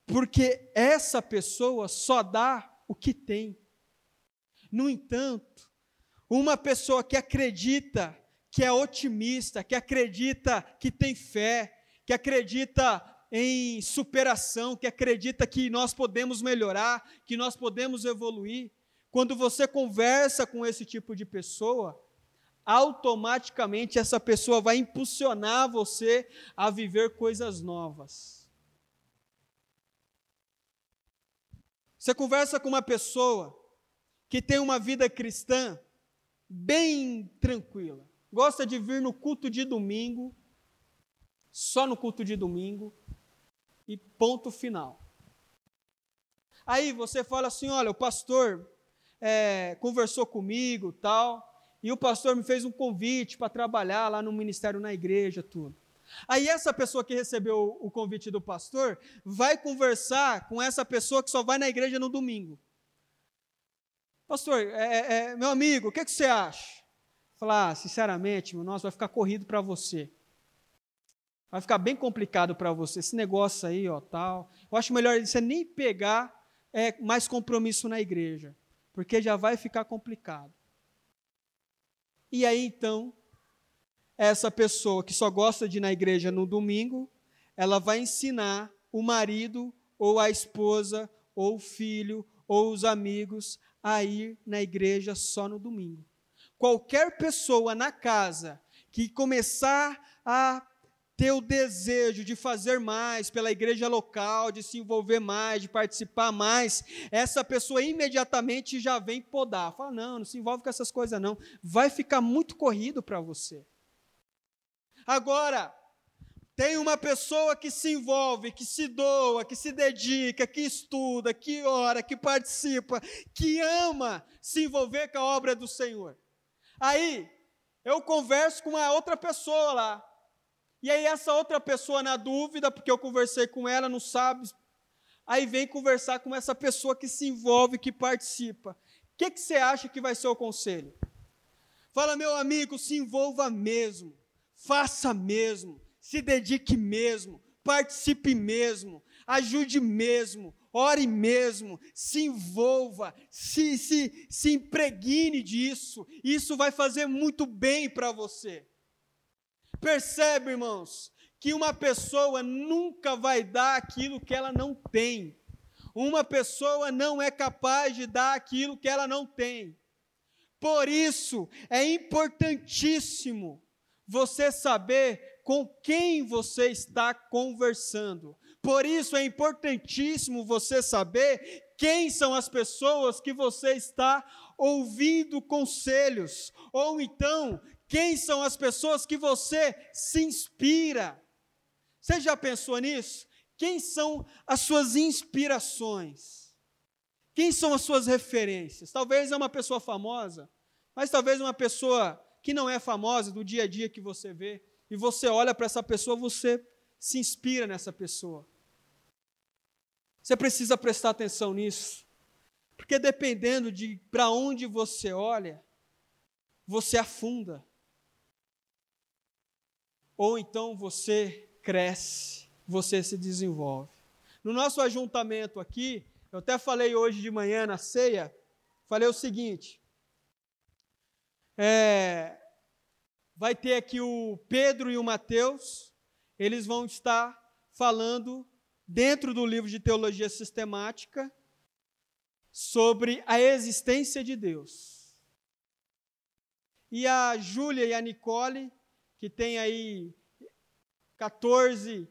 Porque essa pessoa só dá o que tem. No entanto, uma pessoa que acredita, que é otimista, que acredita que tem fé, que acredita em superação, que acredita que nós podemos melhorar, que nós podemos evoluir. Quando você conversa com esse tipo de pessoa, automaticamente essa pessoa vai impulsionar você a viver coisas novas. Você conversa com uma pessoa que tem uma vida cristã bem tranquila, gosta de vir no culto de domingo, só no culto de domingo e ponto final. Aí você fala assim: olha, o pastor é, conversou comigo tal, e o pastor me fez um convite para trabalhar lá no ministério na igreja, tudo. Aí essa pessoa que recebeu o convite do pastor vai conversar com essa pessoa que só vai na igreja no domingo. Pastor, é, é, é meu amigo, o que, que você acha? Falar, ah, sinceramente, meu, nossa, vai ficar corrido para você vai ficar bem complicado para você. Esse negócio aí, ó, tal. Eu acho melhor você nem pegar é, mais compromisso na igreja, porque já vai ficar complicado. E aí então, essa pessoa que só gosta de ir na igreja no domingo, ela vai ensinar o marido ou a esposa ou o filho ou os amigos a ir na igreja só no domingo. Qualquer pessoa na casa que começar a ter o desejo de fazer mais pela igreja local, de se envolver mais, de participar mais, essa pessoa imediatamente já vem podar. Fala, não, não se envolve com essas coisas não. Vai ficar muito corrido para você. Agora, tem uma pessoa que se envolve, que se doa, que se dedica, que estuda, que ora, que participa, que ama se envolver com a obra do Senhor. Aí, eu converso com uma outra pessoa lá. E aí, essa outra pessoa, na dúvida, porque eu conversei com ela, não sabe. Aí vem conversar com essa pessoa que se envolve, que participa. O que, que você acha que vai ser o conselho? Fala, meu amigo, se envolva mesmo, faça mesmo, se dedique mesmo, participe mesmo, ajude mesmo, ore mesmo, se envolva, se, se, se impregne disso, isso vai fazer muito bem para você. Percebe, irmãos, que uma pessoa nunca vai dar aquilo que ela não tem. Uma pessoa não é capaz de dar aquilo que ela não tem. Por isso, é importantíssimo você saber com quem você está conversando. Por isso, é importantíssimo você saber quem são as pessoas que você está ouvindo conselhos, ou então, quem são as pessoas que você se inspira. Você já pensou nisso? Quem são as suas inspirações? Quem são as suas referências? Talvez é uma pessoa famosa, mas talvez uma pessoa que não é famosa do dia a dia que você vê, e você olha para essa pessoa, você se inspira nessa pessoa. Você precisa prestar atenção nisso, porque dependendo de para onde você olha, você afunda. Ou então você cresce, você se desenvolve. No nosso ajuntamento aqui, eu até falei hoje de manhã na ceia, falei o seguinte: é, vai ter aqui o Pedro e o Mateus, eles vão estar falando dentro do livro de teologia sistemática sobre a existência de Deus. E a Júlia e a Nicole, que tem aí 14,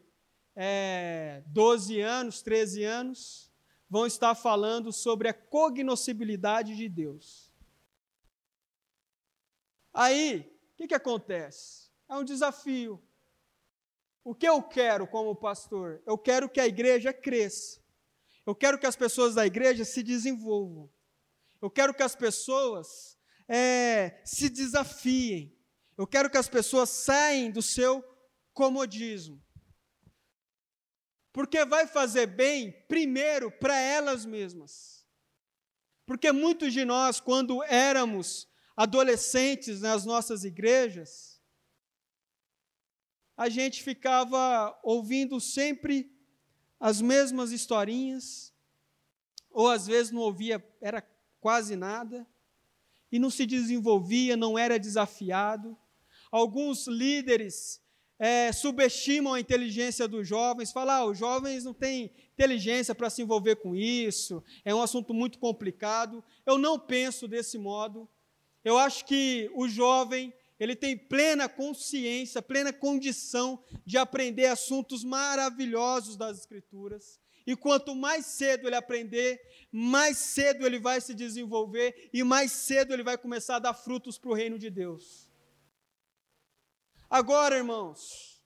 é, 12 anos, 13 anos, vão estar falando sobre a cognoscibilidade de Deus. Aí, o que, que acontece? É um desafio. O que eu quero como pastor? Eu quero que a igreja cresça. Eu quero que as pessoas da igreja se desenvolvam. Eu quero que as pessoas é, se desafiem. Eu quero que as pessoas saiam do seu comodismo. Porque vai fazer bem, primeiro, para elas mesmas. Porque muitos de nós, quando éramos adolescentes nas nossas igrejas, a gente ficava ouvindo sempre as mesmas historinhas, ou às vezes não ouvia, era quase nada, e não se desenvolvia, não era desafiado. Alguns líderes é, subestimam a inteligência dos jovens, falam, ah, os jovens não têm inteligência para se envolver com isso, é um assunto muito complicado. Eu não penso desse modo. Eu acho que o jovem, ele tem plena consciência, plena condição de aprender assuntos maravilhosos das Escrituras. E quanto mais cedo ele aprender, mais cedo ele vai se desenvolver e mais cedo ele vai começar a dar frutos para o reino de Deus. Agora, irmãos,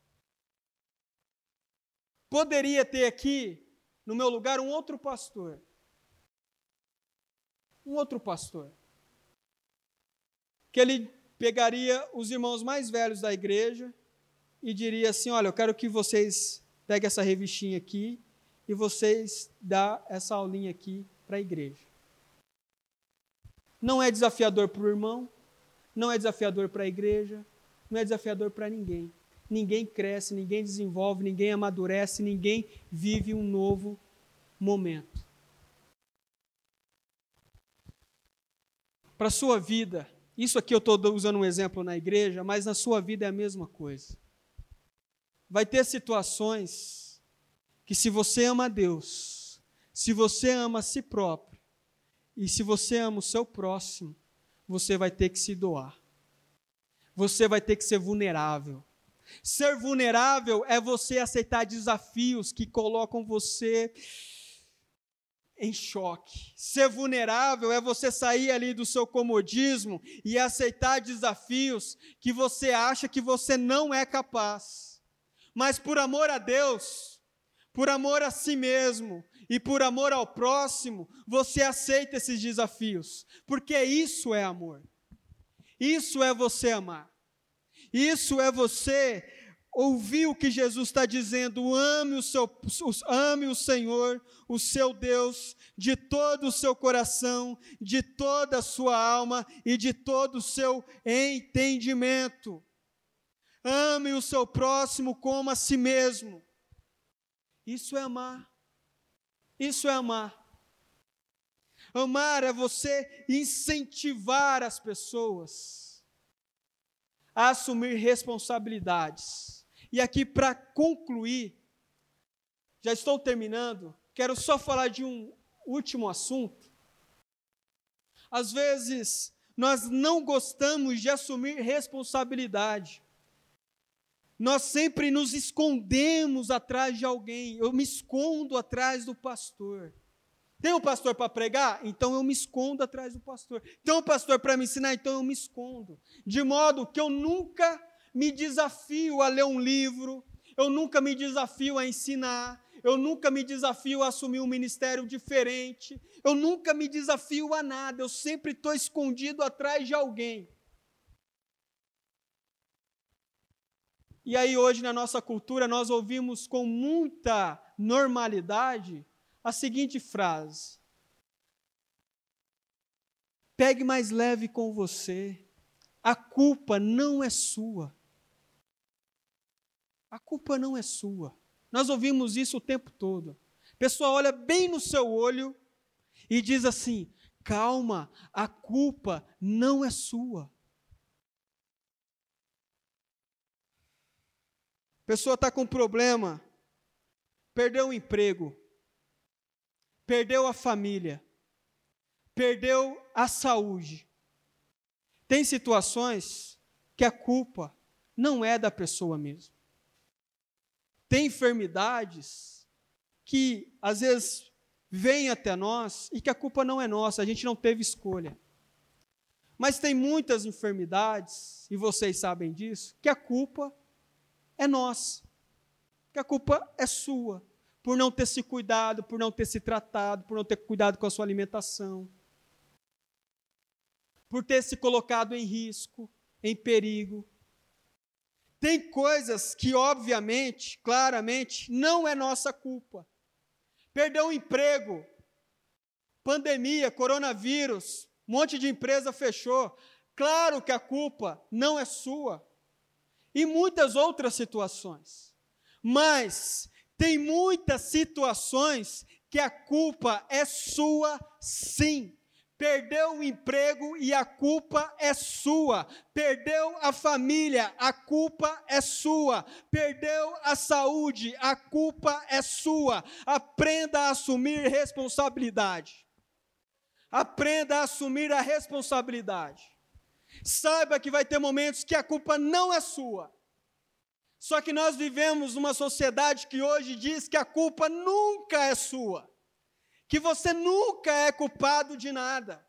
poderia ter aqui, no meu lugar, um outro pastor. Um outro pastor que ele pegaria os irmãos mais velhos da igreja e diria assim: Olha, eu quero que vocês peguem essa revistinha aqui e vocês dá essa aulinha aqui para a igreja. Não é desafiador para o irmão, não é desafiador para a igreja, não é desafiador para ninguém. Ninguém cresce, ninguém desenvolve, ninguém amadurece, ninguém vive um novo momento. Para a sua vida, isso aqui eu estou usando um exemplo na igreja, mas na sua vida é a mesma coisa. Vai ter situações que, se você ama Deus, se você ama a si próprio, e se você ama o seu próximo, você vai ter que se doar. Você vai ter que ser vulnerável. Ser vulnerável é você aceitar desafios que colocam você em choque. Ser vulnerável é você sair ali do seu comodismo e aceitar desafios que você acha que você não é capaz. Mas por amor a Deus, por amor a si mesmo e por amor ao próximo, você aceita esses desafios, porque isso é amor. Isso é você amar. Isso é você ouvir o que Jesus está dizendo, ame o, seu, ame o Senhor, o seu Deus, de todo o seu coração, de toda a sua alma e de todo o seu entendimento. Ame o seu próximo como a si mesmo. Isso é amar. Isso é amar. Amar é você incentivar as pessoas a assumir responsabilidades e aqui, para concluir, já estou terminando, quero só falar de um último assunto. Às vezes, nós não gostamos de assumir responsabilidade. Nós sempre nos escondemos atrás de alguém. Eu me escondo atrás do pastor. Tem um pastor para pregar? Então eu me escondo atrás do pastor. Tem um pastor para me ensinar? Então eu me escondo. De modo que eu nunca me desafio a ler um livro, eu nunca me desafio a ensinar, eu nunca me desafio a assumir um ministério diferente, eu nunca me desafio a nada, eu sempre estou escondido atrás de alguém. E aí, hoje, na nossa cultura, nós ouvimos com muita normalidade a seguinte frase: Pegue mais leve com você, a culpa não é sua. A culpa não é sua. Nós ouvimos isso o tempo todo. A pessoa olha bem no seu olho e diz assim: calma, a culpa não é sua. A pessoa está com problema, perdeu o emprego, perdeu a família, perdeu a saúde. Tem situações que a culpa não é da pessoa mesmo tem enfermidades que às vezes vêm até nós e que a culpa não é nossa, a gente não teve escolha. Mas tem muitas enfermidades, e vocês sabem disso, que a culpa é nossa, que a culpa é sua, por não ter se cuidado, por não ter se tratado, por não ter cuidado com a sua alimentação, por ter se colocado em risco, em perigo, tem coisas que, obviamente, claramente, não é nossa culpa. Perdeu o emprego, pandemia, coronavírus, um monte de empresa fechou. Claro que a culpa não é sua. E muitas outras situações. Mas tem muitas situações que a culpa é sua, sim. Perdeu o emprego e a culpa é sua. Perdeu a família, a culpa é sua. Perdeu a saúde, a culpa é sua. Aprenda a assumir responsabilidade. Aprenda a assumir a responsabilidade. Saiba que vai ter momentos que a culpa não é sua. Só que nós vivemos numa sociedade que hoje diz que a culpa nunca é sua que você nunca é culpado de nada,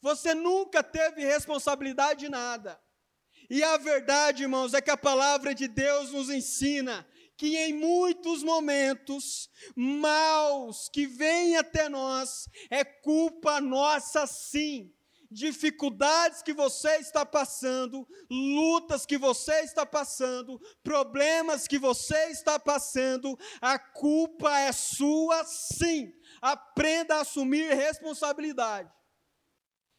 você nunca teve responsabilidade de nada. E a verdade, irmãos, é que a palavra de Deus nos ensina que em muitos momentos maus que vêm até nós é culpa nossa sim dificuldades que você está passando, lutas que você está passando, problemas que você está passando, a culpa é sua sim. Aprenda a assumir responsabilidade.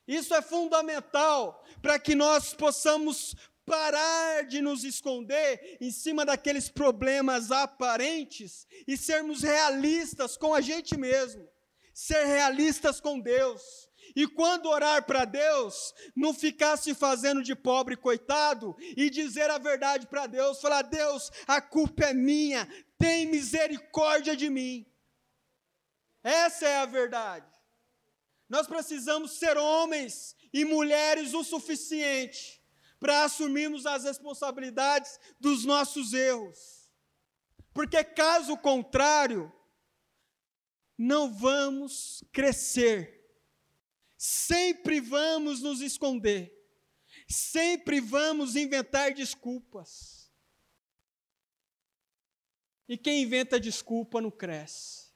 Isso é fundamental para que nós possamos parar de nos esconder em cima daqueles problemas aparentes e sermos realistas com a gente mesmo, ser realistas com Deus e quando orar para Deus, não ficar se fazendo de pobre coitado e dizer a verdade para Deus, falar: Deus, a culpa é minha, tem misericórdia de mim. Essa é a verdade. Nós precisamos ser homens e mulheres o suficiente para assumirmos as responsabilidades dos nossos erros. Porque caso contrário, não vamos crescer, sempre vamos nos esconder, sempre vamos inventar desculpas. E quem inventa desculpa não cresce.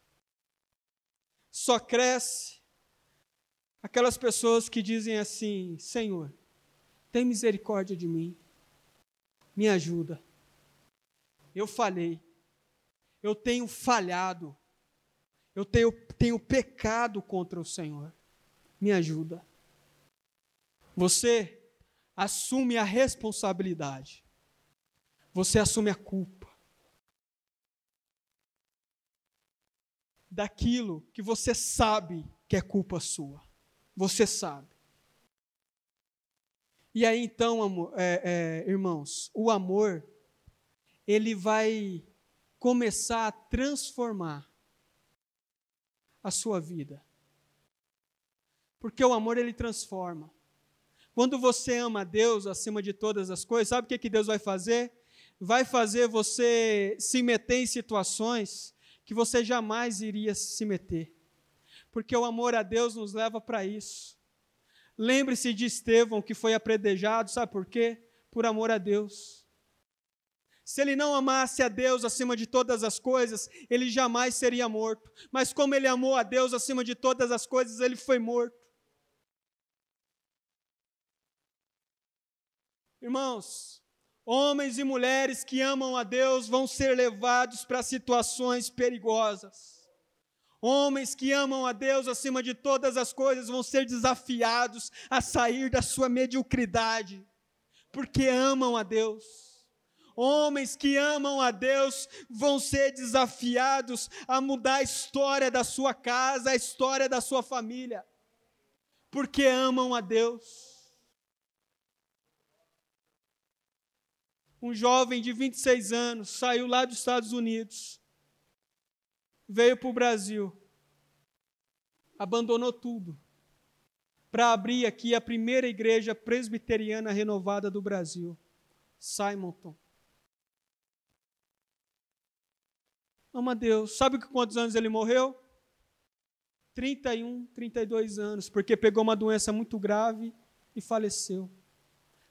Só cresce aquelas pessoas que dizem assim: Senhor, tem misericórdia de mim, me ajuda. Eu falhei, eu tenho falhado, eu tenho, tenho pecado contra o Senhor, me ajuda. Você assume a responsabilidade, você assume a culpa daquilo que você sabe que é culpa sua. Você sabe. E aí então, amor, é, é, irmãos, o amor, ele vai começar a transformar a sua vida. Porque o amor, ele transforma. Quando você ama a Deus acima de todas as coisas, sabe o que, que Deus vai fazer? Vai fazer você se meter em situações que você jamais iria se meter porque o amor a Deus nos leva para isso. Lembre-se de Estevão, que foi apredejado, sabe por quê? Por amor a Deus. Se ele não amasse a Deus acima de todas as coisas, ele jamais seria morto. Mas como ele amou a Deus acima de todas as coisas, ele foi morto. Irmãos, homens e mulheres que amam a Deus vão ser levados para situações perigosas. Homens que amam a Deus acima de todas as coisas vão ser desafiados a sair da sua mediocridade, porque amam a Deus. Homens que amam a Deus vão ser desafiados a mudar a história da sua casa, a história da sua família, porque amam a Deus. Um jovem de 26 anos saiu lá dos Estados Unidos veio para o Brasil, abandonou tudo, para abrir aqui a primeira igreja presbiteriana renovada do Brasil, Simonton. Ama Deus. Sabe quantos anos ele morreu? 31, 32 anos, porque pegou uma doença muito grave e faleceu.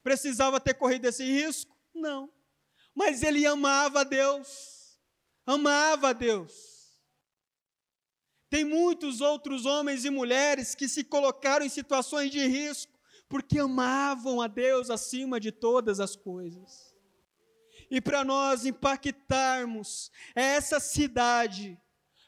Precisava ter corrido esse risco? Não. Mas ele amava Deus. Amava Deus. Tem muitos outros homens e mulheres que se colocaram em situações de risco porque amavam a Deus acima de todas as coisas. E para nós impactarmos essa cidade,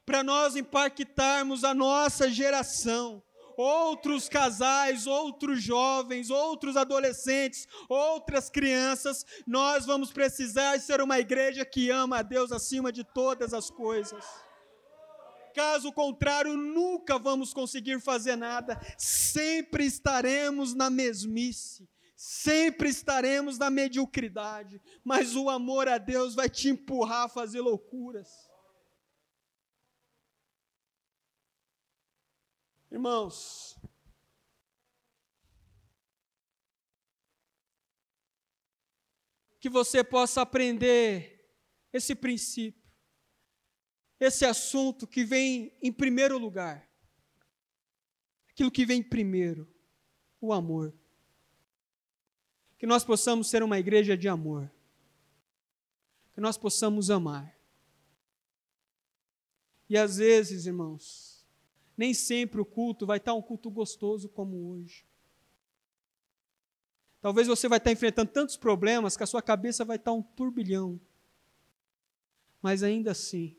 para nós impactarmos a nossa geração, outros casais, outros jovens, outros adolescentes, outras crianças, nós vamos precisar ser uma igreja que ama a Deus acima de todas as coisas. Caso contrário, nunca vamos conseguir fazer nada, sempre estaremos na mesmice, sempre estaremos na mediocridade, mas o amor a Deus vai te empurrar a fazer loucuras. Irmãos, que você possa aprender esse princípio esse assunto que vem em primeiro lugar. Aquilo que vem primeiro, o amor. Que nós possamos ser uma igreja de amor. Que nós possamos amar. E às vezes, irmãos, nem sempre o culto vai estar um culto gostoso como hoje. Talvez você vai estar enfrentando tantos problemas que a sua cabeça vai estar um turbilhão. Mas ainda assim,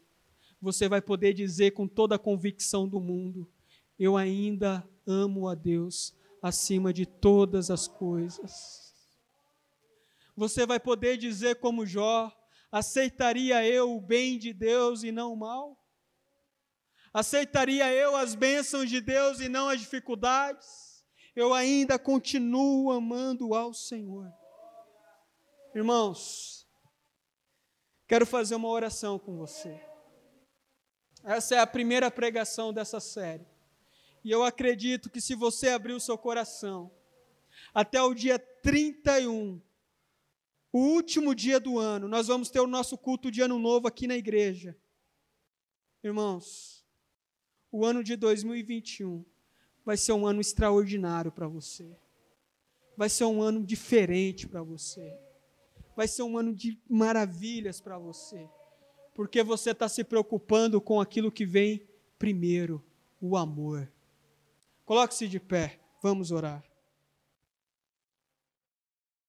você vai poder dizer com toda a convicção do mundo: Eu ainda amo a Deus acima de todas as coisas. Você vai poder dizer, como Jó: Aceitaria eu o bem de Deus e não o mal? Aceitaria eu as bênçãos de Deus e não as dificuldades? Eu ainda continuo amando ao Senhor. Irmãos, quero fazer uma oração com você. Essa é a primeira pregação dessa série. E eu acredito que se você abrir o seu coração, até o dia 31, o último dia do ano, nós vamos ter o nosso culto de ano novo aqui na igreja. Irmãos, o ano de 2021 vai ser um ano extraordinário para você. Vai ser um ano diferente para você. Vai ser um ano de maravilhas para você. Porque você está se preocupando com aquilo que vem primeiro, o amor. Coloque-se de pé, vamos orar.